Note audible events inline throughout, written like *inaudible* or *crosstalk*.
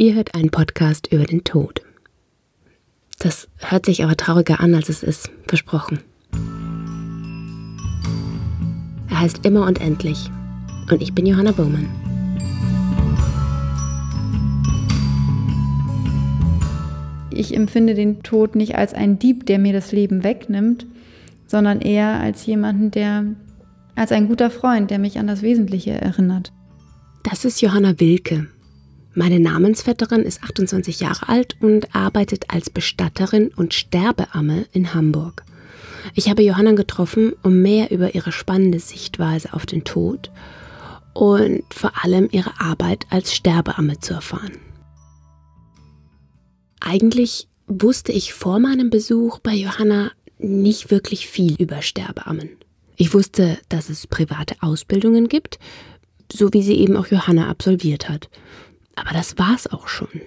Ihr hört einen Podcast über den Tod. Das hört sich aber trauriger an, als es ist, versprochen. Er heißt Immer und Endlich. Und ich bin Johanna Bowman. Ich empfinde den Tod nicht als einen Dieb, der mir das Leben wegnimmt, sondern eher als jemanden, der, als ein guter Freund, der mich an das Wesentliche erinnert. Das ist Johanna Wilke. Meine Namensvetterin ist 28 Jahre alt und arbeitet als Bestatterin und Sterbeamme in Hamburg. Ich habe Johanna getroffen, um mehr über ihre spannende Sichtweise auf den Tod und vor allem ihre Arbeit als Sterbeamme zu erfahren. Eigentlich wusste ich vor meinem Besuch bei Johanna nicht wirklich viel über Sterbeammen. Ich wusste, dass es private Ausbildungen gibt, so wie sie eben auch Johanna absolviert hat. Aber das war's auch schon.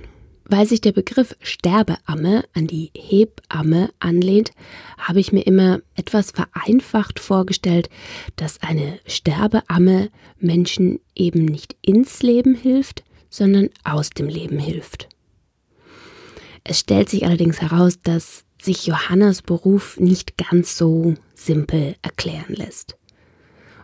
Weil sich der Begriff Sterbeamme an die Hebamme anlehnt, habe ich mir immer etwas vereinfacht vorgestellt, dass eine Sterbeamme Menschen eben nicht ins Leben hilft, sondern aus dem Leben hilft. Es stellt sich allerdings heraus, dass sich Johannas Beruf nicht ganz so simpel erklären lässt.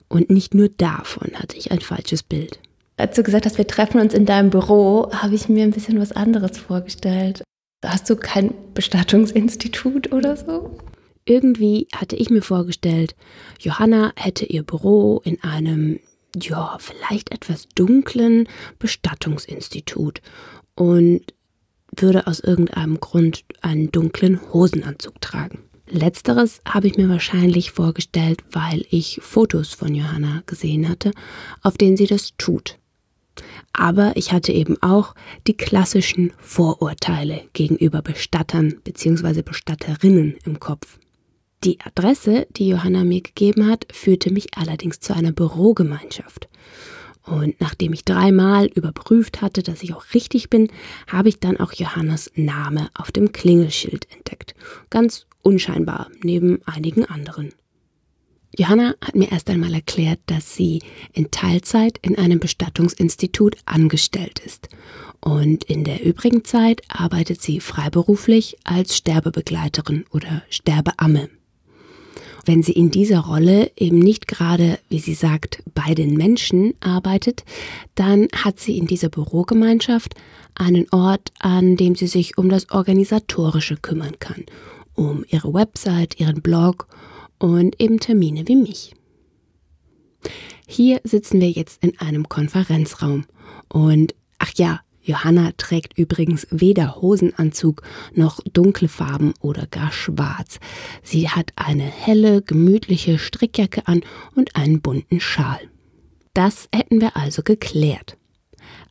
Und nicht nur davon hatte ich ein falsches Bild. Als du gesagt hast, wir treffen uns in deinem Büro, habe ich mir ein bisschen was anderes vorgestellt. Hast du kein Bestattungsinstitut oder so? Irgendwie hatte ich mir vorgestellt, Johanna hätte ihr Büro in einem, ja, vielleicht etwas dunklen Bestattungsinstitut und würde aus irgendeinem Grund einen dunklen Hosenanzug tragen. Letzteres habe ich mir wahrscheinlich vorgestellt, weil ich Fotos von Johanna gesehen hatte, auf denen sie das tut. Aber ich hatte eben auch die klassischen Vorurteile gegenüber Bestattern bzw. Bestatterinnen im Kopf. Die Adresse, die Johanna mir gegeben hat, führte mich allerdings zu einer Bürogemeinschaft. Und nachdem ich dreimal überprüft hatte, dass ich auch richtig bin, habe ich dann auch Johannas Name auf dem Klingelschild entdeckt. Ganz unscheinbar, neben einigen anderen. Johanna hat mir erst einmal erklärt, dass sie in Teilzeit in einem Bestattungsinstitut angestellt ist und in der übrigen Zeit arbeitet sie freiberuflich als Sterbebegleiterin oder Sterbeamme. Wenn sie in dieser Rolle eben nicht gerade, wie sie sagt, bei den Menschen arbeitet, dann hat sie in dieser Bürogemeinschaft einen Ort, an dem sie sich um das Organisatorische kümmern kann, um ihre Website, ihren Blog und eben Termine wie mich. Hier sitzen wir jetzt in einem Konferenzraum und ach ja, Johanna trägt übrigens weder Hosenanzug noch dunkle Farben oder gar schwarz. Sie hat eine helle, gemütliche Strickjacke an und einen bunten Schal. Das hätten wir also geklärt.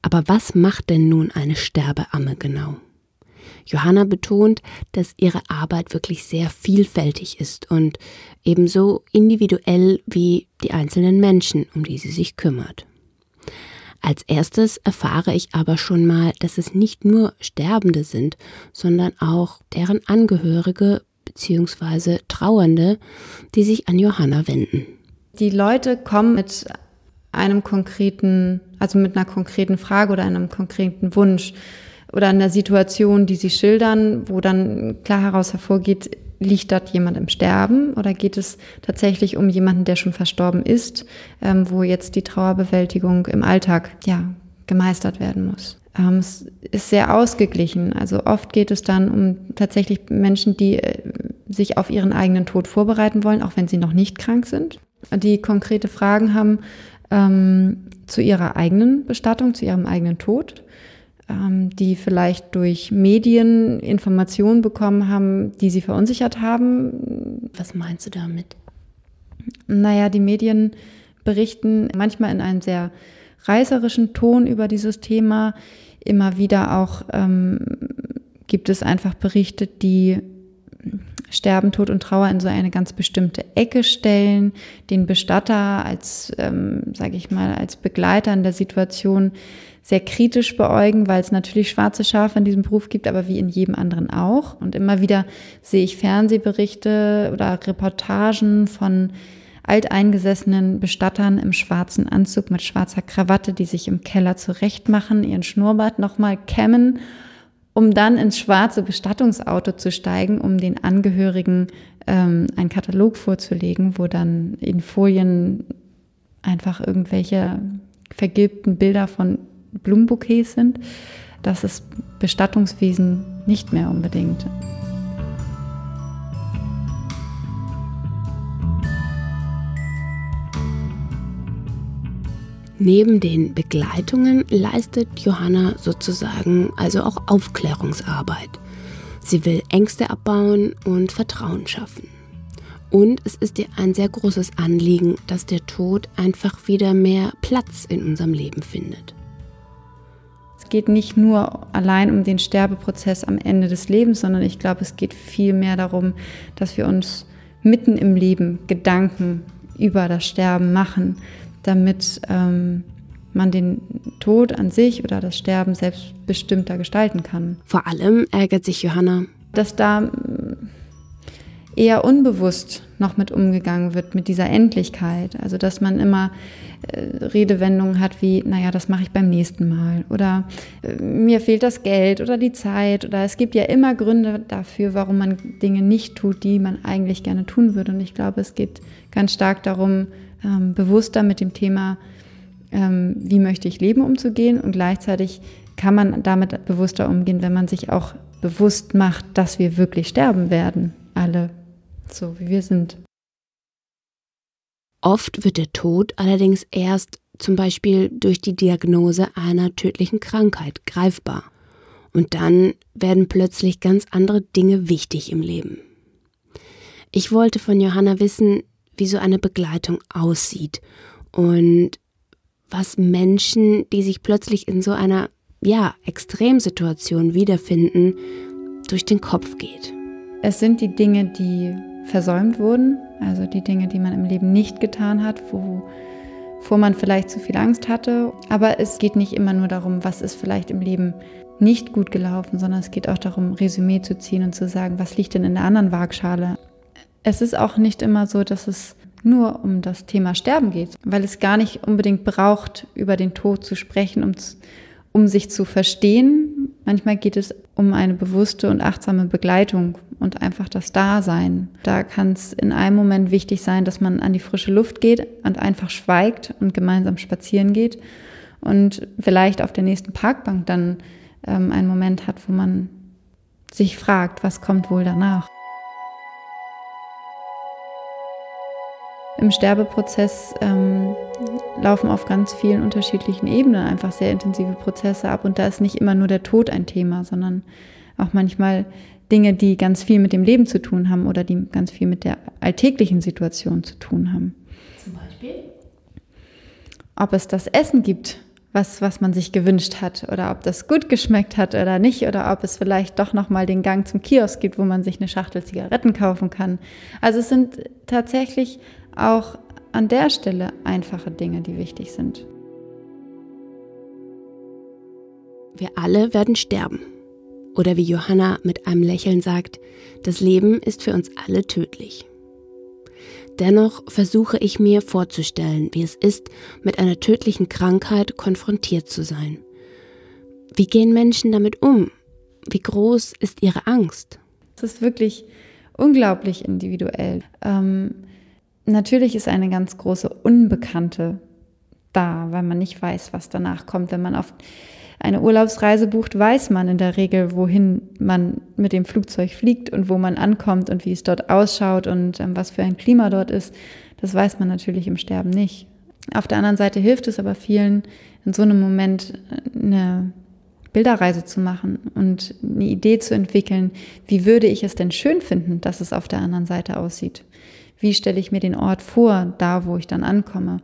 Aber was macht denn nun eine Sterbeamme genau? Johanna betont, dass ihre Arbeit wirklich sehr vielfältig ist und ebenso individuell wie die einzelnen Menschen, um die sie sich kümmert. Als erstes erfahre ich aber schon mal, dass es nicht nur Sterbende sind, sondern auch deren Angehörige bzw. Trauernde, die sich an Johanna wenden. Die Leute kommen mit einem konkreten, also mit einer konkreten Frage oder einem konkreten Wunsch oder einer Situation, die sie schildern, wo dann klar heraus hervorgeht, liegt dort jemand im Sterben oder geht es tatsächlich um jemanden, der schon verstorben ist, ähm, wo jetzt die Trauerbewältigung im Alltag ja gemeistert werden muss. Ähm, es ist sehr ausgeglichen. Also oft geht es dann um tatsächlich Menschen, die äh, sich auf ihren eigenen Tod vorbereiten wollen, auch wenn sie noch nicht krank sind, die konkrete Fragen haben ähm, zu ihrer eigenen Bestattung, zu ihrem eigenen Tod ähm, die vielleicht durch Medien Informationen bekommen haben, die sie verunsichert haben. Was meinst du damit? Naja, die Medien berichten manchmal in einem sehr reißerischen Ton über dieses Thema. Immer wieder auch ähm, gibt es einfach Berichte, die Sterben, Tod und Trauer in so eine ganz bestimmte Ecke stellen, den Bestatter als, ähm, sage ich mal, als Begleiter in der Situation sehr kritisch beäugen, weil es natürlich schwarze Schafe in diesem Beruf gibt, aber wie in jedem anderen auch. Und immer wieder sehe ich Fernsehberichte oder Reportagen von alteingesessenen Bestattern im schwarzen Anzug mit schwarzer Krawatte, die sich im Keller zurechtmachen, ihren Schnurrbart nochmal kämmen, um dann ins schwarze Bestattungsauto zu steigen, um den Angehörigen ähm, einen Katalog vorzulegen, wo dann in Folien einfach irgendwelche vergilbten Bilder von Blumenbouquets sind. Das ist Bestattungswesen nicht mehr unbedingt. Neben den Begleitungen leistet Johanna sozusagen also auch Aufklärungsarbeit. Sie will Ängste abbauen und Vertrauen schaffen. Und es ist ihr ein sehr großes Anliegen, dass der Tod einfach wieder mehr Platz in unserem Leben findet. Es geht nicht nur allein um den Sterbeprozess am Ende des Lebens, sondern ich glaube, es geht viel mehr darum, dass wir uns mitten im Leben Gedanken über das Sterben machen, damit ähm, man den Tod an sich oder das Sterben selbstbestimmter gestalten kann. Vor allem ärgert sich Johanna, dass da eher unbewusst noch mit umgegangen wird, mit dieser Endlichkeit. Also dass man immer äh, Redewendungen hat wie, naja, das mache ich beim nächsten Mal oder äh, mir fehlt das Geld oder die Zeit oder es gibt ja immer Gründe dafür, warum man Dinge nicht tut, die man eigentlich gerne tun würde. Und ich glaube, es geht ganz stark darum, ähm, bewusster mit dem Thema, ähm, wie möchte ich leben, umzugehen und gleichzeitig kann man damit bewusster umgehen, wenn man sich auch bewusst macht, dass wir wirklich sterben werden, alle so wie wir sind. Oft wird der Tod allerdings erst zum Beispiel durch die Diagnose einer tödlichen Krankheit greifbar. Und dann werden plötzlich ganz andere Dinge wichtig im Leben. Ich wollte von Johanna wissen, wie so eine Begleitung aussieht und was Menschen, die sich plötzlich in so einer ja, Extremsituation wiederfinden, durch den Kopf geht. Es sind die Dinge, die versäumt wurden, also die Dinge, die man im Leben nicht getan hat, wovor man vielleicht zu viel Angst hatte. Aber es geht nicht immer nur darum, was ist vielleicht im Leben nicht gut gelaufen, sondern es geht auch darum, Resümee zu ziehen und zu sagen, was liegt denn in der anderen Waagschale. Es ist auch nicht immer so, dass es nur um das Thema Sterben geht, weil es gar nicht unbedingt braucht, über den Tod zu sprechen, um, um sich zu verstehen. Manchmal geht es um eine bewusste und achtsame Begleitung und einfach das Dasein. Da kann es in einem Moment wichtig sein, dass man an die frische Luft geht und einfach schweigt und gemeinsam spazieren geht und vielleicht auf der nächsten Parkbank dann ähm, einen Moment hat, wo man sich fragt, was kommt wohl danach. Im Sterbeprozess ähm, laufen auf ganz vielen unterschiedlichen Ebenen einfach sehr intensive Prozesse ab und da ist nicht immer nur der Tod ein Thema, sondern auch manchmal Dinge, die ganz viel mit dem Leben zu tun haben oder die ganz viel mit der alltäglichen Situation zu tun haben. Zum Beispiel? Ob es das Essen gibt, was, was man sich gewünscht hat oder ob das gut geschmeckt hat oder nicht oder ob es vielleicht doch nochmal den Gang zum Kiosk gibt, wo man sich eine Schachtel Zigaretten kaufen kann. Also es sind tatsächlich auch an der Stelle einfache Dinge, die wichtig sind. Wir alle werden sterben. Oder wie Johanna mit einem Lächeln sagt, das Leben ist für uns alle tödlich. Dennoch versuche ich mir vorzustellen, wie es ist, mit einer tödlichen Krankheit konfrontiert zu sein. Wie gehen Menschen damit um? Wie groß ist ihre Angst? Es ist wirklich unglaublich individuell. Ähm, natürlich ist eine ganz große Unbekannte da, weil man nicht weiß, was danach kommt. Wenn man auf eine Urlaubsreise bucht, weiß man in der Regel, wohin man mit dem Flugzeug fliegt und wo man ankommt und wie es dort ausschaut und ähm, was für ein Klima dort ist. Das weiß man natürlich im Sterben nicht. Auf der anderen Seite hilft es aber vielen, in so einem Moment äh, eine Bilderreise zu machen und eine Idee zu entwickeln, wie würde ich es denn schön finden, dass es auf der anderen Seite aussieht. Wie stelle ich mir den Ort vor, da wo ich dann ankomme?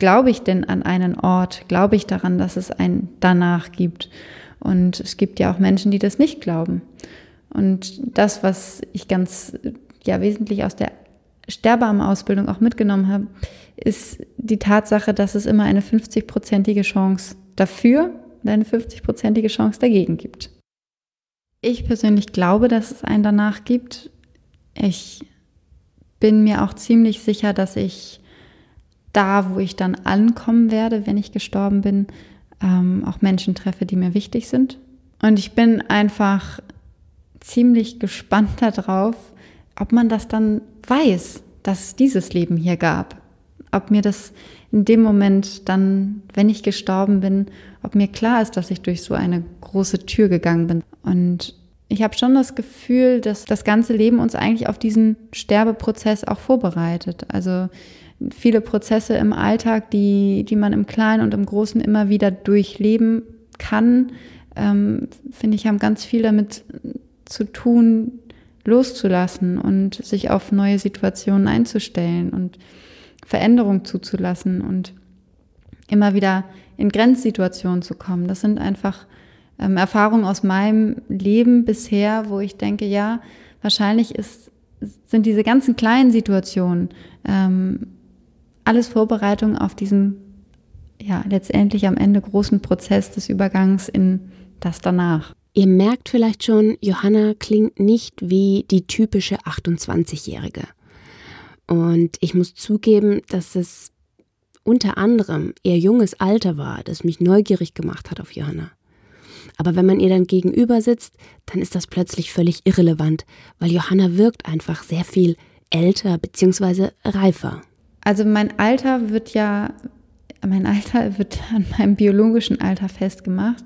Glaube ich denn an einen Ort? Glaube ich daran, dass es ein danach gibt? Und es gibt ja auch Menschen, die das nicht glauben. Und das, was ich ganz ja wesentlich aus der Sterbearm-Ausbildung auch mitgenommen habe, ist die Tatsache, dass es immer eine 50-prozentige Chance dafür und eine 50-prozentige Chance dagegen gibt. Ich persönlich glaube, dass es einen danach gibt. Ich bin mir auch ziemlich sicher, dass ich da, wo ich dann ankommen werde, wenn ich gestorben bin, ähm, auch Menschen treffe, die mir wichtig sind. Und ich bin einfach ziemlich gespannt *laughs* darauf, ob man das dann weiß, dass es dieses Leben hier gab. Ob mir das in dem Moment dann, wenn ich gestorben bin, ob mir klar ist, dass ich durch so eine große Tür gegangen bin. Und ich habe schon das Gefühl, dass das ganze Leben uns eigentlich auf diesen Sterbeprozess auch vorbereitet. Also viele Prozesse im Alltag, die, die man im Kleinen und im Großen immer wieder durchleben kann, ähm, finde ich, haben ganz viel damit zu tun, loszulassen und sich auf neue Situationen einzustellen und Veränderung zuzulassen und immer wieder in Grenzsituationen zu kommen. Das sind einfach ähm, Erfahrungen aus meinem Leben bisher, wo ich denke, ja, wahrscheinlich ist, sind diese ganzen kleinen Situationen ähm, alles Vorbereitungen auf diesen, ja, letztendlich am Ende großen Prozess des Übergangs in das danach. Ihr merkt vielleicht schon, Johanna klingt nicht wie die typische 28-Jährige. Und ich muss zugeben, dass es unter anderem ihr junges Alter war, das mich neugierig gemacht hat auf Johanna. Aber wenn man ihr dann gegenüber sitzt, dann ist das plötzlich völlig irrelevant, weil Johanna wirkt einfach sehr viel älter bzw. reifer. Also mein Alter wird ja, mein Alter wird an meinem biologischen Alter festgemacht.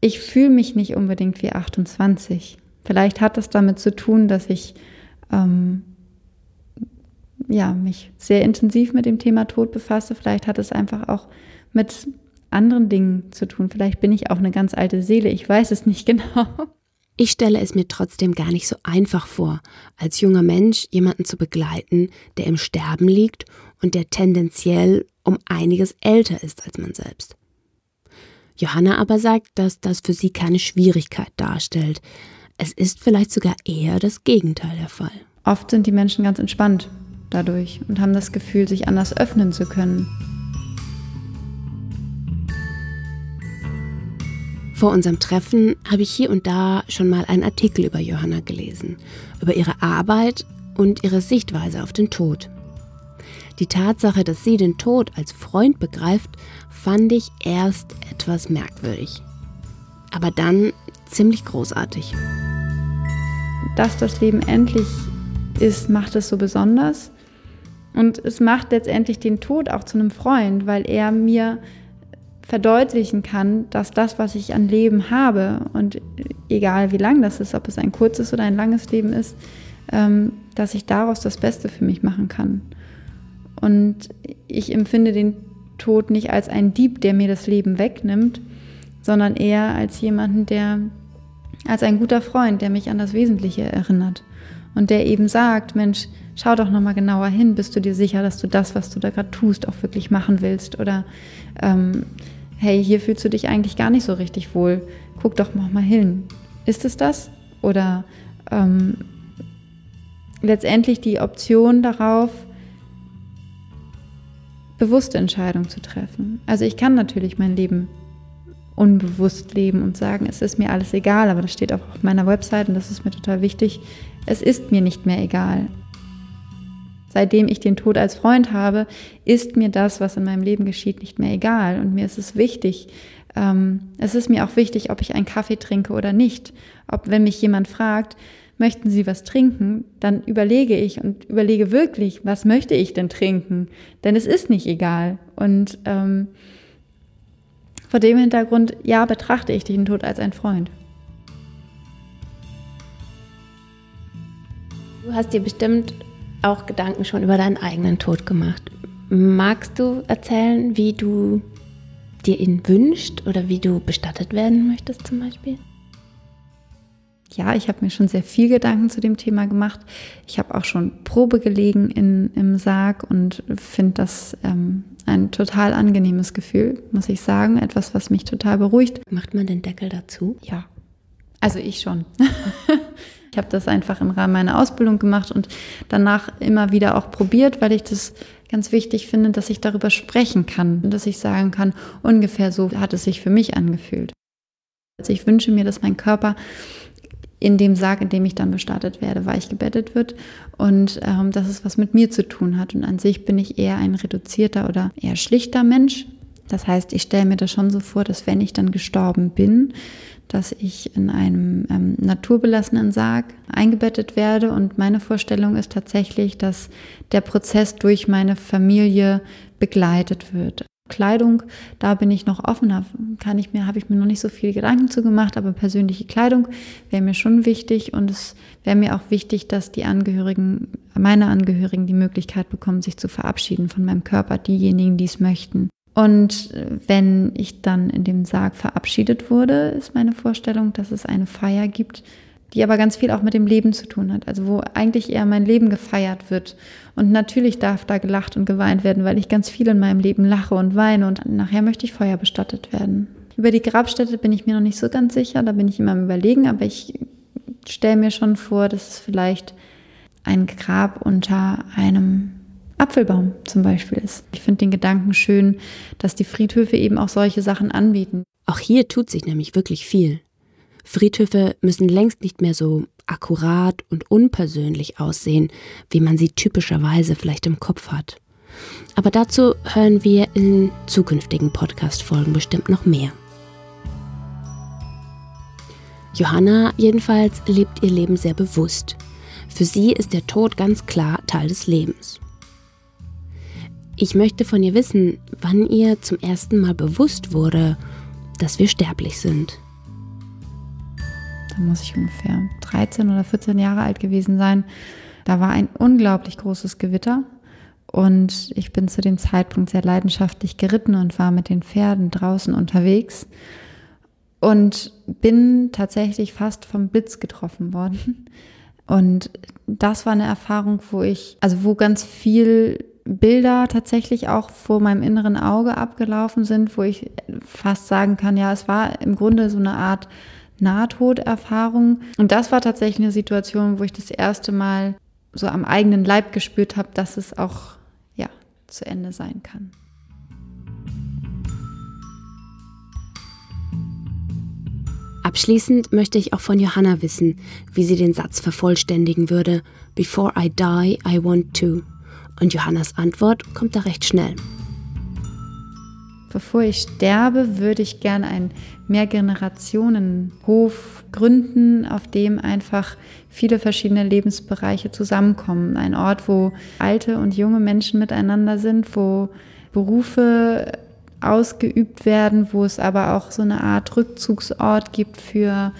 Ich fühle mich nicht unbedingt wie 28. Vielleicht hat das damit zu tun, dass ich ähm, ja, mich sehr intensiv mit dem Thema Tod befasse. Vielleicht hat es einfach auch mit anderen Dingen zu tun. Vielleicht bin ich auch eine ganz alte Seele. Ich weiß es nicht *laughs* genau. Ich stelle es mir trotzdem gar nicht so einfach vor, als junger Mensch jemanden zu begleiten, der im Sterben liegt und der tendenziell um einiges älter ist als man selbst. Johanna aber sagt, dass das für sie keine Schwierigkeit darstellt. Es ist vielleicht sogar eher das Gegenteil der Fall. Oft sind die Menschen ganz entspannt dadurch und haben das Gefühl, sich anders öffnen zu können. Vor unserem Treffen habe ich hier und da schon mal einen Artikel über Johanna gelesen, über ihre Arbeit und ihre Sichtweise auf den Tod. Die Tatsache, dass sie den Tod als Freund begreift, fand ich erst etwas merkwürdig. Aber dann ziemlich großartig. Dass das Leben endlich ist, macht es so besonders. Und es macht letztendlich den Tod auch zu einem Freund, weil er mir verdeutlichen kann, dass das, was ich an Leben habe, und egal wie lang das ist, ob es ein kurzes oder ein langes Leben ist, ähm, dass ich daraus das Beste für mich machen kann. Und ich empfinde den Tod nicht als einen Dieb, der mir das Leben wegnimmt, sondern eher als jemanden, der, als ein guter Freund, der mich an das Wesentliche erinnert. Und der eben sagt, Mensch, schau doch nochmal genauer hin, bist du dir sicher, dass du das, was du da gerade tust, auch wirklich machen willst? Oder ähm, hey, hier fühlst du dich eigentlich gar nicht so richtig wohl, guck doch mal hin. Ist es das? Oder ähm, letztendlich die Option darauf, bewusste Entscheidungen zu treffen. Also ich kann natürlich mein Leben unbewusst leben und sagen, es ist mir alles egal, aber das steht auch auf meiner Website und das ist mir total wichtig. Es ist mir nicht mehr egal. Seitdem ich den Tod als Freund habe, ist mir das, was in meinem Leben geschieht, nicht mehr egal. Und mir ist es wichtig, ähm, es ist mir auch wichtig, ob ich einen Kaffee trinke oder nicht. Ob, wenn mich jemand fragt, möchten Sie was trinken, dann überlege ich und überlege wirklich, was möchte ich denn trinken? Denn es ist nicht egal. Und ähm, vor dem Hintergrund, ja, betrachte ich den Tod als ein Freund. Du hast dir bestimmt auch Gedanken schon über deinen eigenen Tod gemacht. Magst du erzählen, wie du dir ihn wünscht oder wie du bestattet werden möchtest zum Beispiel? Ja, ich habe mir schon sehr viel Gedanken zu dem Thema gemacht. Ich habe auch schon Probe gelegen in, im Sarg und finde das ähm, ein total angenehmes Gefühl, muss ich sagen. Etwas, was mich total beruhigt. Macht man den Deckel dazu? Ja, also ich schon. *laughs* Ich habe das einfach im Rahmen meiner Ausbildung gemacht und danach immer wieder auch probiert, weil ich das ganz wichtig finde, dass ich darüber sprechen kann und dass ich sagen kann, ungefähr so hat es sich für mich angefühlt. Also ich wünsche mir, dass mein Körper in dem Sarg, in dem ich dann bestattet werde, weich gebettet wird und ähm, dass es was mit mir zu tun hat. Und an sich bin ich eher ein reduzierter oder eher schlichter Mensch. Das heißt, ich stelle mir das schon so vor, dass wenn ich dann gestorben bin, dass ich in einem ähm, naturbelassenen Sarg eingebettet werde. Und meine Vorstellung ist tatsächlich, dass der Prozess durch meine Familie begleitet wird. Kleidung, da bin ich noch offen, da kann ich mir, habe ich mir noch nicht so viel Gedanken zu gemacht, aber persönliche Kleidung wäre mir schon wichtig und es wäre mir auch wichtig, dass die Angehörigen, meine Angehörigen die Möglichkeit bekommen, sich zu verabschieden von meinem Körper, diejenigen, die es möchten. Und wenn ich dann in dem Sarg verabschiedet wurde, ist meine Vorstellung, dass es eine Feier gibt, die aber ganz viel auch mit dem Leben zu tun hat. Also wo eigentlich eher mein Leben gefeiert wird. Und natürlich darf da gelacht und geweint werden, weil ich ganz viel in meinem Leben lache und weine und nachher möchte ich Feuer bestattet werden. Über die Grabstätte bin ich mir noch nicht so ganz sicher, da bin ich immer am Überlegen, aber ich stelle mir schon vor, dass es vielleicht ein Grab unter einem Apfelbaum zum Beispiel ist. Ich finde den Gedanken schön, dass die Friedhöfe eben auch solche Sachen anbieten. Auch hier tut sich nämlich wirklich viel. Friedhöfe müssen längst nicht mehr so akkurat und unpersönlich aussehen, wie man sie typischerweise vielleicht im Kopf hat. Aber dazu hören wir in zukünftigen Podcast-Folgen bestimmt noch mehr. Johanna jedenfalls lebt ihr Leben sehr bewusst. Für sie ist der Tod ganz klar Teil des Lebens. Ich möchte von ihr wissen, wann ihr zum ersten Mal bewusst wurde, dass wir sterblich sind da muss ich ungefähr 13 oder 14 Jahre alt gewesen sein. Da war ein unglaublich großes Gewitter und ich bin zu dem Zeitpunkt sehr leidenschaftlich geritten und war mit den Pferden draußen unterwegs und bin tatsächlich fast vom Blitz getroffen worden. Und das war eine Erfahrung, wo ich, also wo ganz viel Bilder tatsächlich auch vor meinem inneren Auge abgelaufen sind, wo ich fast sagen kann, ja, es war im Grunde so eine Art Nahtoderfahrung. Und das war tatsächlich eine Situation, wo ich das erste Mal so am eigenen Leib gespürt habe, dass es auch ja zu Ende sein kann. Abschließend möchte ich auch von Johanna wissen, wie sie den Satz vervollständigen würde: Before I die, I want to. Und Johannas Antwort kommt da recht schnell. Bevor ich sterbe, würde ich gern einen Mehrgenerationenhof gründen, auf dem einfach viele verschiedene Lebensbereiche zusammenkommen. Ein Ort, wo alte und junge Menschen miteinander sind, wo Berufe ausgeübt werden, wo es aber auch so eine Art Rückzugsort gibt für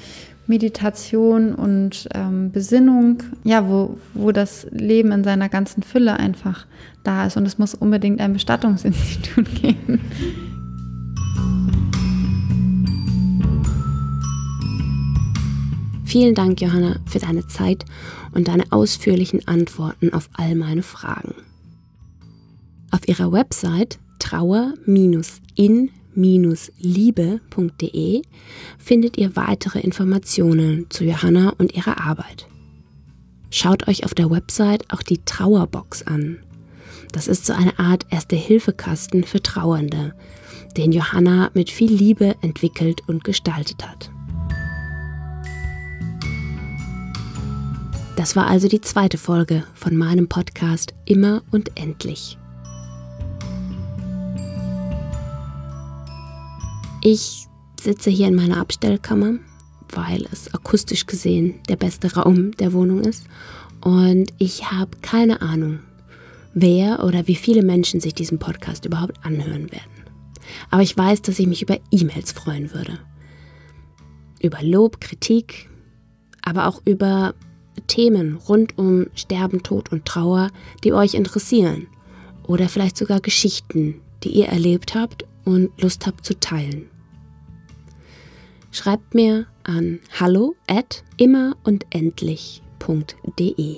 Meditation und ähm, Besinnung, ja, wo, wo das Leben in seiner ganzen Fülle einfach da ist. Und es muss unbedingt ein Bestattungsinstitut *laughs* geben. Vielen Dank, Johanna, für deine Zeit und deine ausführlichen Antworten auf all meine Fragen. Auf ihrer Website trauer-in-liebe.de findet ihr weitere Informationen zu Johanna und ihrer Arbeit. Schaut euch auf der Website auch die Trauerbox an. Das ist so eine Art Erste-Hilfe-Kasten für Trauernde, den Johanna mit viel Liebe entwickelt und gestaltet hat. Das war also die zweite Folge von meinem Podcast Immer und Endlich. Ich sitze hier in meiner Abstellkammer, weil es akustisch gesehen der beste Raum der Wohnung ist. Und ich habe keine Ahnung, wer oder wie viele Menschen sich diesen Podcast überhaupt anhören werden. Aber ich weiß, dass ich mich über E-Mails freuen würde. Über Lob, Kritik, aber auch über Themen rund um Sterben, Tod und Trauer, die euch interessieren. Oder vielleicht sogar Geschichten, die ihr erlebt habt und Lust habt zu teilen. Schreibt mir an hallo at immer und endlich.de.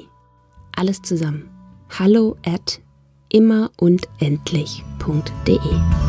Alles zusammen. Hallo at immer und endlich.de.